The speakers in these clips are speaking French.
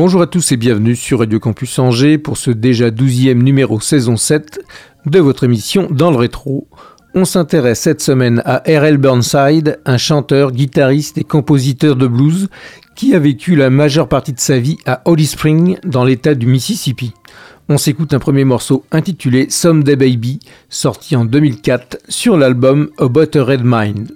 Bonjour à tous et bienvenue sur Radio Campus Angers pour ce déjà douzième numéro saison 7 de votre émission Dans le rétro. On s'intéresse cette semaine à R.L. Burnside, un chanteur, guitariste et compositeur de blues qui a vécu la majeure partie de sa vie à Holly Spring dans l'état du Mississippi. On s'écoute un premier morceau intitulé Someday Baby, sorti en 2004 sur l'album a Red Mind.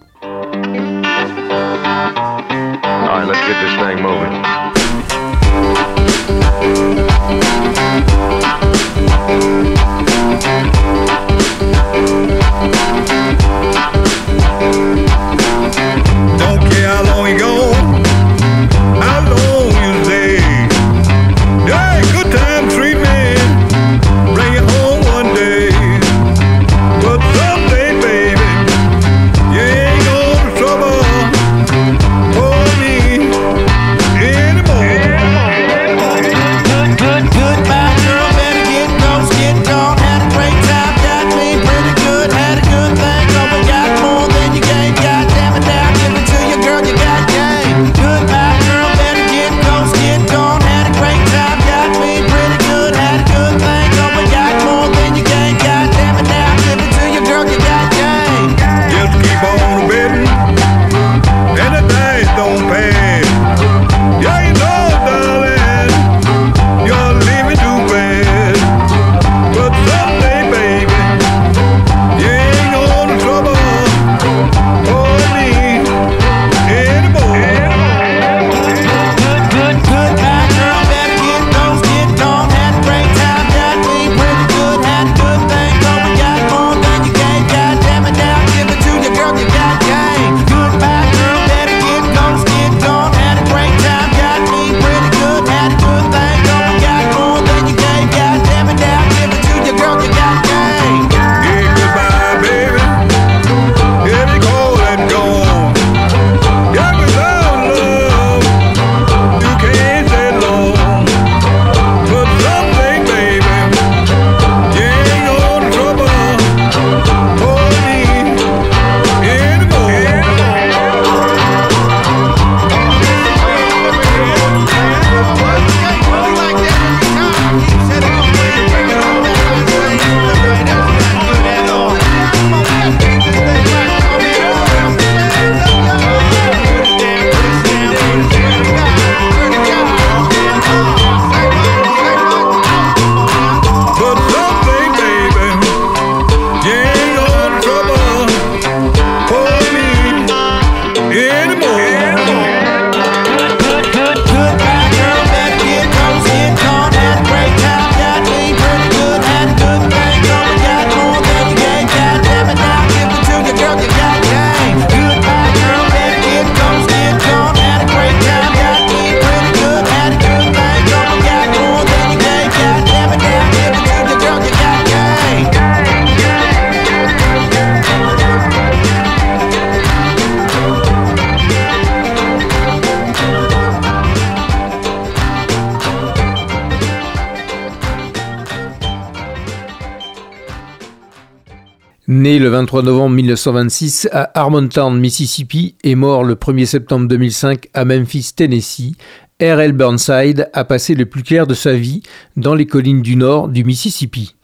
Né le 23 novembre 1926 à Harmontown, Mississippi et mort le 1er septembre 2005 à Memphis, Tennessee, R.L. Burnside a passé le plus clair de sa vie dans les collines du nord du Mississippi.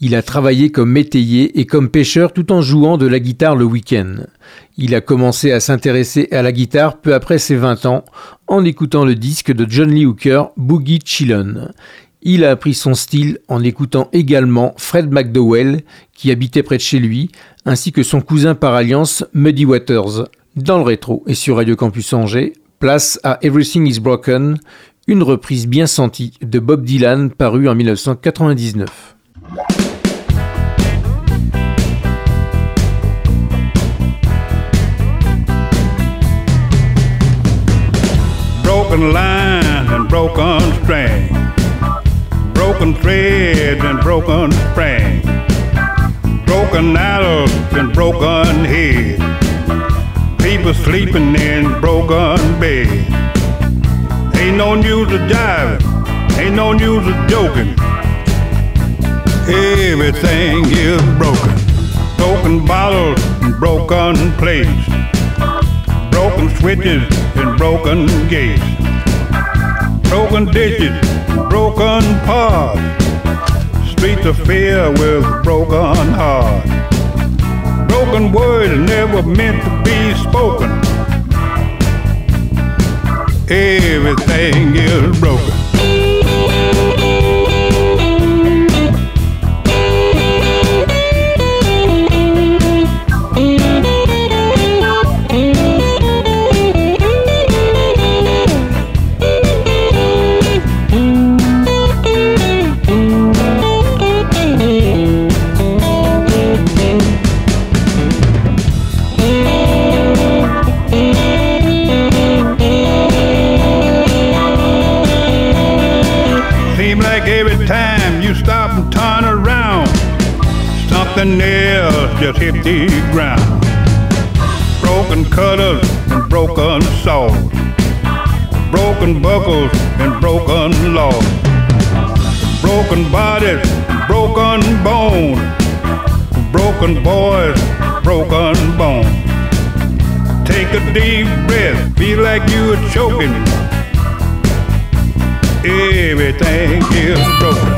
Il a travaillé comme métayer et comme pêcheur tout en jouant de la guitare le week-end. Il a commencé à s'intéresser à la guitare peu après ses 20 ans en écoutant le disque de John Lee Hooker, Boogie Chillon. Il a appris son style en écoutant également Fred McDowell, qui habitait près de chez lui, ainsi que son cousin par alliance Muddy Waters. Dans le rétro et sur Radio Campus Angers, place à Everything is Broken, une reprise bien sentie de Bob Dylan parue en 1999. Broken line and broken. Broken threads and broken springs. broken arrows and broken heads. People sleeping in broken beds. Ain't no news of jiving, ain't no news of joking. Everything is broken. Broken bottles and broken plates. Broken switches and broken gates. Broken dishes, broken pots. Streets of fear with broken hearts. Broken words never meant to be spoken. Everything is broken. Nothing else just hit the ground. Broken cutters and broken saws, broken buckles and broken laws, broken bodies, broken bones, broken boys, broken bones. Take a deep breath, feel like you are choking. Everything is broken.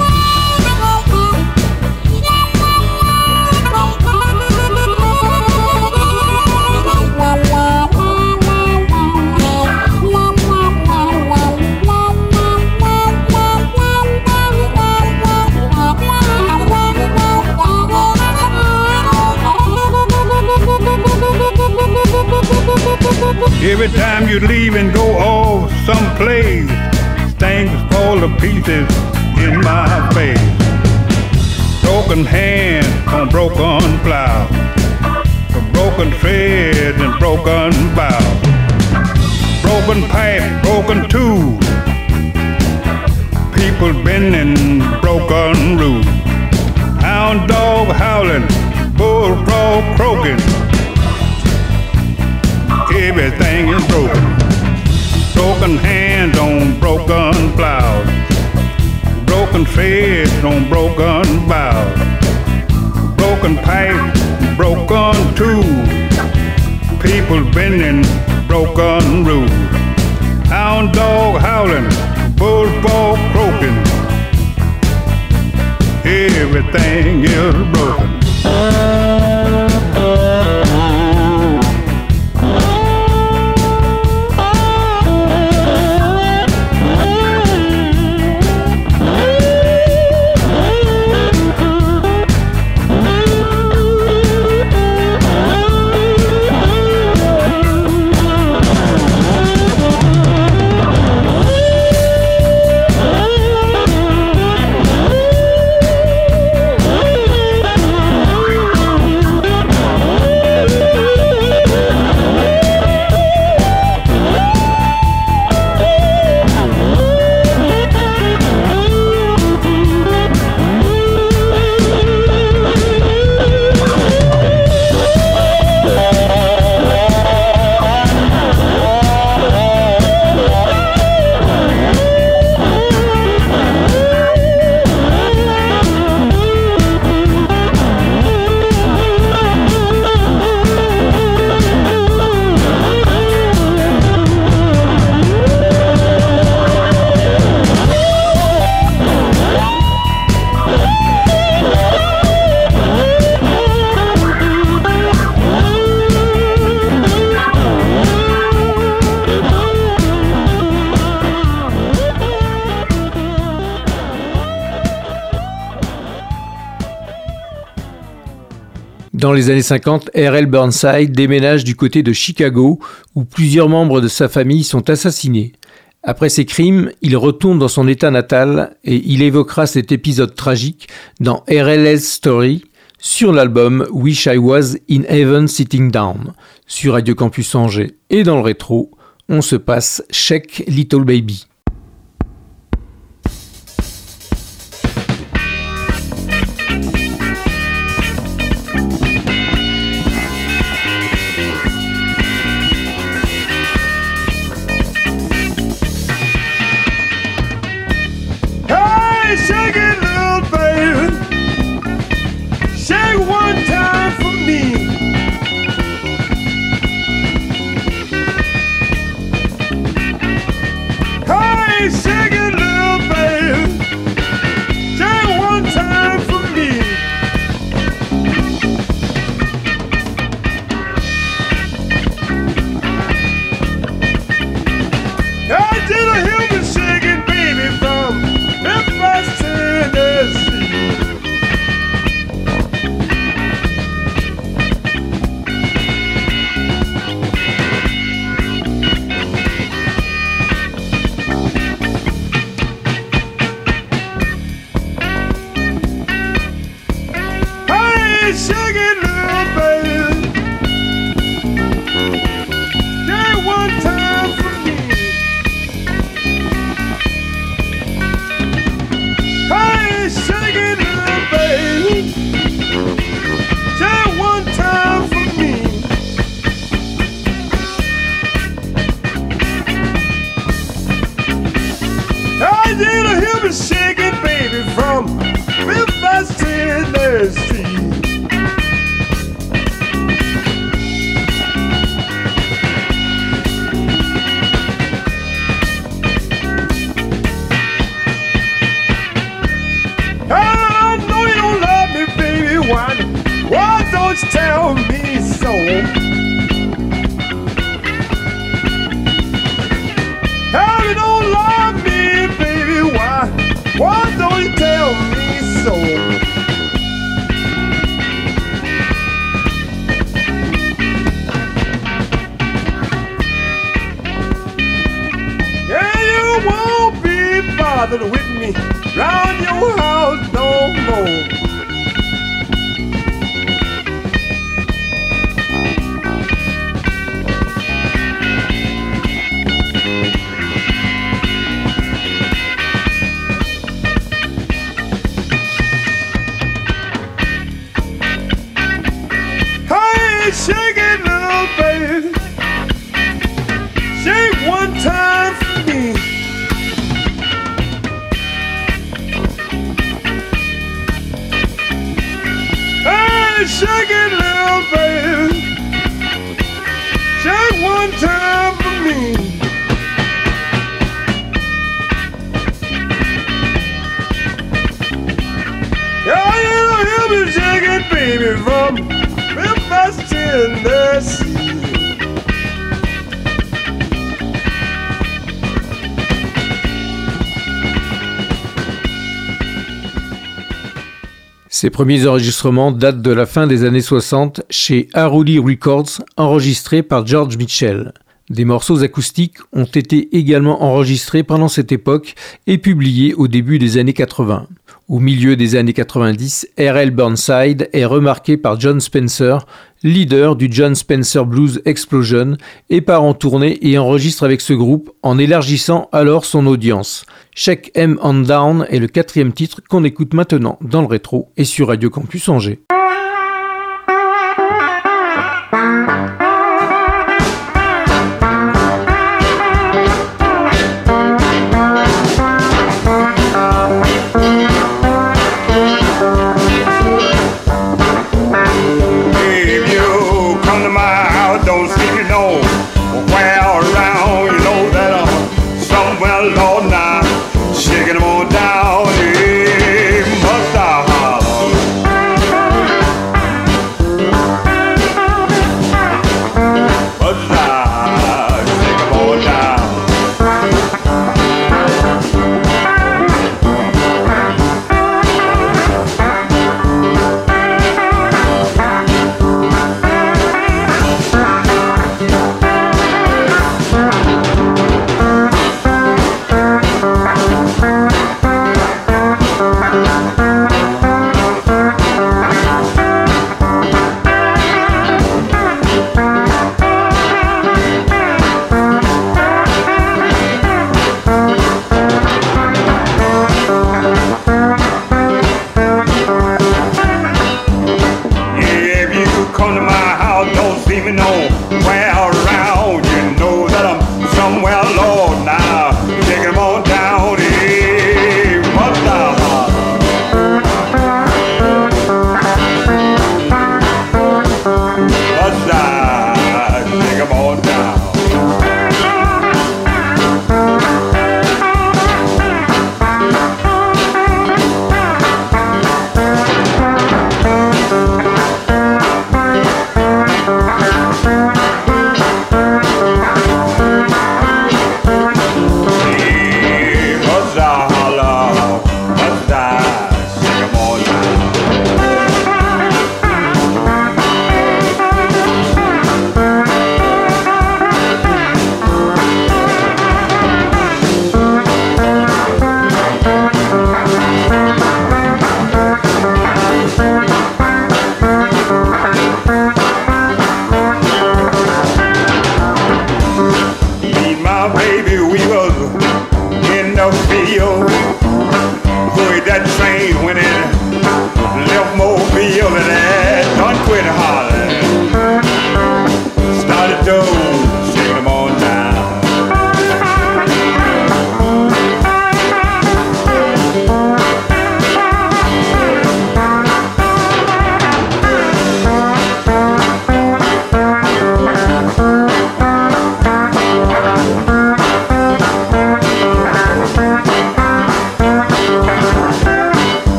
Every time you leave and go off someplace, things fall to pieces in my face. Broken hand on broken plow, broken thread and broken bow, broken pipe, broken tool, people bending broken roof, hound dog howling, bullfrog croaking. Everything is broken. Broken hands on broken plows. Broken threads on broken bows. Broken pipe, broken tools. People bending broken rules. Hound dog howling, bullfrog croaking. Everything is broken. Les années 50, R.L. Burnside déménage du côté de Chicago, où plusieurs membres de sa famille sont assassinés. Après ces crimes, il retourne dans son état natal et il évoquera cet épisode tragique dans RLS Story sur l'album Wish I Was in Heaven Sitting Down. Sur Radio Campus Angers et dans le rétro, on se passe Check Little Baby. Ces premiers enregistrements datent de la fin des années 60 chez Aruli Records, enregistrés par George Mitchell. Des morceaux acoustiques ont été également enregistrés pendant cette époque et publiés au début des années 80. Au milieu des années 90, R.L. Burnside est remarqué par John Spencer, leader du John Spencer Blues Explosion, et part en tournée et enregistre avec ce groupe en élargissant alors son audience. Check M on Down est le quatrième titre qu'on écoute maintenant dans le rétro et sur Radio Campus Angers.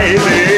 baby.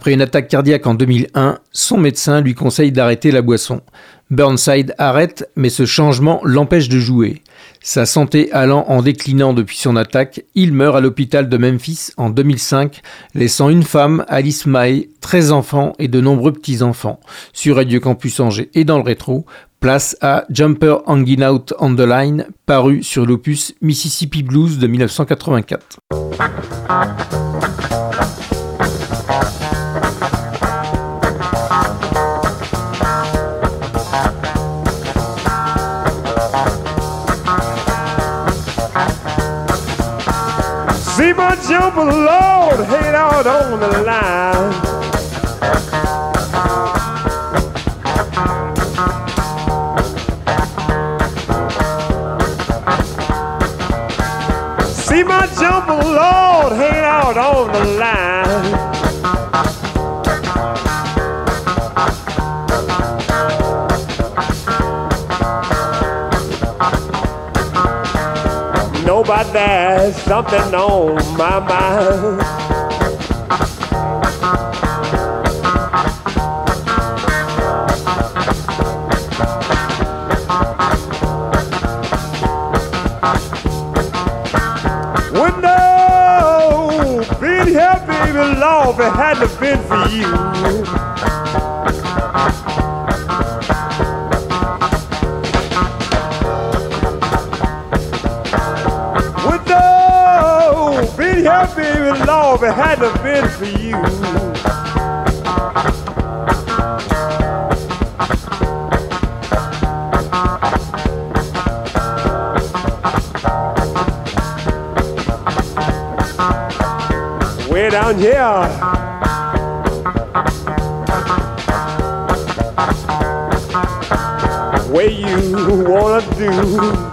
Après une attaque cardiaque en 2001, son médecin lui conseille d'arrêter la boisson. Burnside arrête, mais ce changement l'empêche de jouer. Sa santé allant en déclinant depuis son attaque, il meurt à l'hôpital de Memphis en 2005, laissant une femme, Alice May, 13 enfants et de nombreux petits-enfants. Sur Radio Campus Angers et dans le rétro, place à Jumper Hanging Out on the Line, paru sur l'opus Mississippi Blues de 1984. My Lord, hang out on the line. See my jumper, Lord, hang out on the line. There's something on my mind. Way down here. Way you wanna do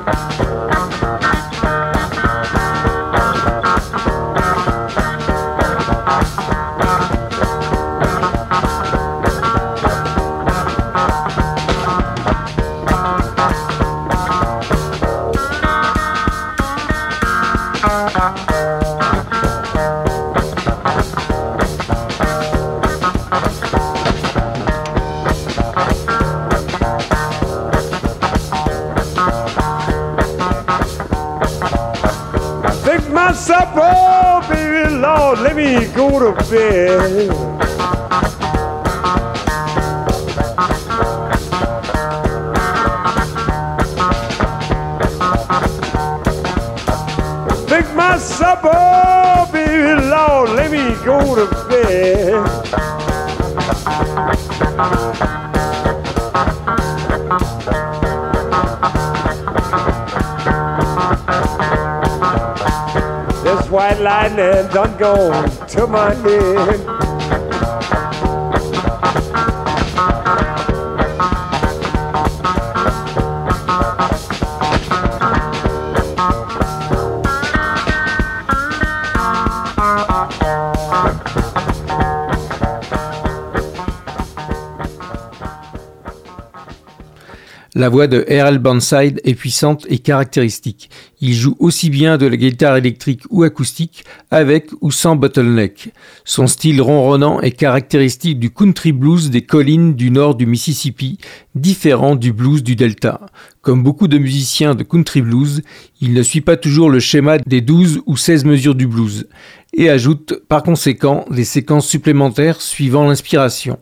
La voix de R.L. Burnside est puissante et caractéristique. Il joue aussi bien de la guitare électrique ou acoustique, avec ou sans bottleneck. Son style ronronnant est caractéristique du country blues des collines du nord du Mississippi, différent du blues du Delta. Comme beaucoup de musiciens de country blues, il ne suit pas toujours le schéma des 12 ou 16 mesures du blues, et ajoute par conséquent des séquences supplémentaires suivant l'inspiration.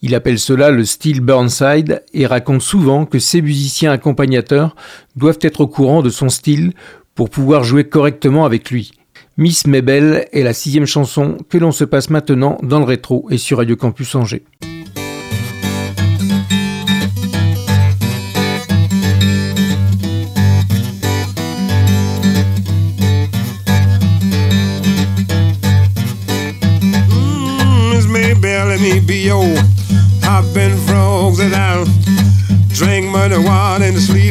Il appelle cela le style Burnside et raconte souvent que ses musiciens accompagnateurs doivent être au courant de son style pour pouvoir jouer correctement avec lui. Miss Mabel est la sixième chanson que l'on se passe maintenant dans le rétro et sur Radio Campus Angers. Hopping drink muddy water and sleep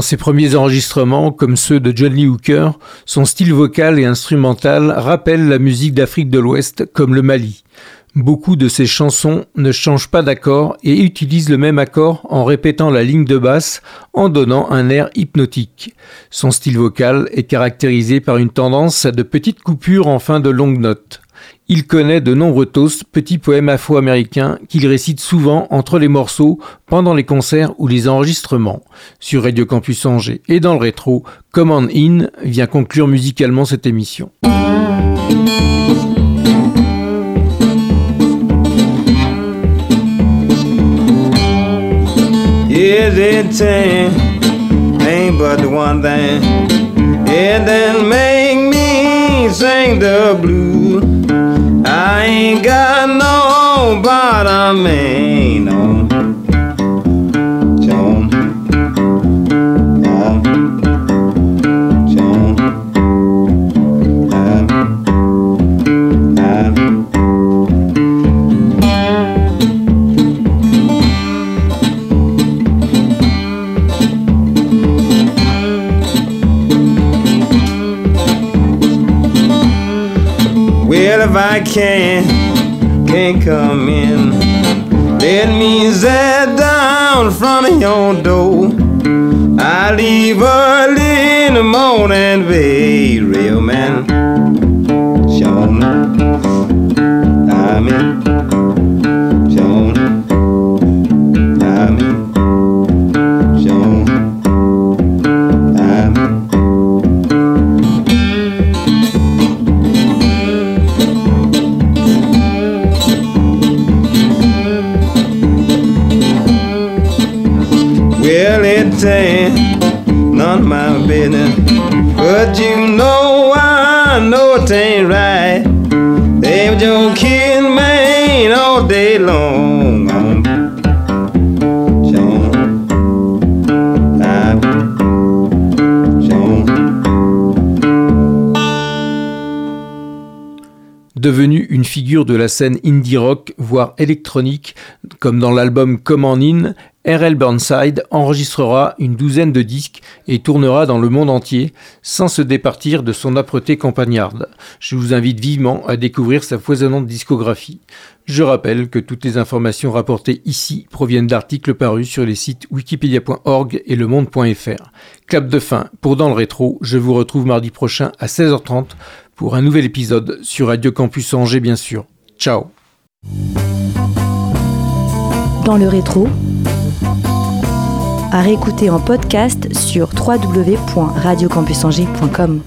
Dans ses premiers enregistrements, comme ceux de John Lee Hooker, son style vocal et instrumental rappelle la musique d'Afrique de l'Ouest comme le Mali. Beaucoup de ses chansons ne changent pas d'accord et utilisent le même accord en répétant la ligne de basse en donnant un air hypnotique. Son style vocal est caractérisé par une tendance à de petites coupures en fin de longues notes. Il connaît de nombreux toasts, petits poèmes afro-américains qu'il récite souvent entre les morceaux, pendant les concerts ou les enregistrements. Sur Radio Campus Angers et dans le rétro, Command In vient conclure musicalement cette émission. I ain't got no bottom, ain't no can, can't come in, let me sit down in front of your door. I leave early in the morning, babe, real man. But you know I know it ain't right. They were kid, man, all day long. Devenu une figure de la scène indie rock, voire électronique, comme dans l'album Come On In, R.L. Burnside enregistrera une douzaine de disques et tournera dans le monde entier sans se départir de son âpreté campagnarde. Je vous invite vivement à découvrir sa foisonnante discographie. Je rappelle que toutes les informations rapportées ici proviennent d'articles parus sur les sites wikipedia.org et lemonde.fr. Clap de fin pour Dans le rétro, je vous retrouve mardi prochain à 16h30 pour un nouvel épisode sur Radio Campus Angers bien sûr. Ciao Dans le rétro, à réécouter en podcast sur www.radiocampusangers.com.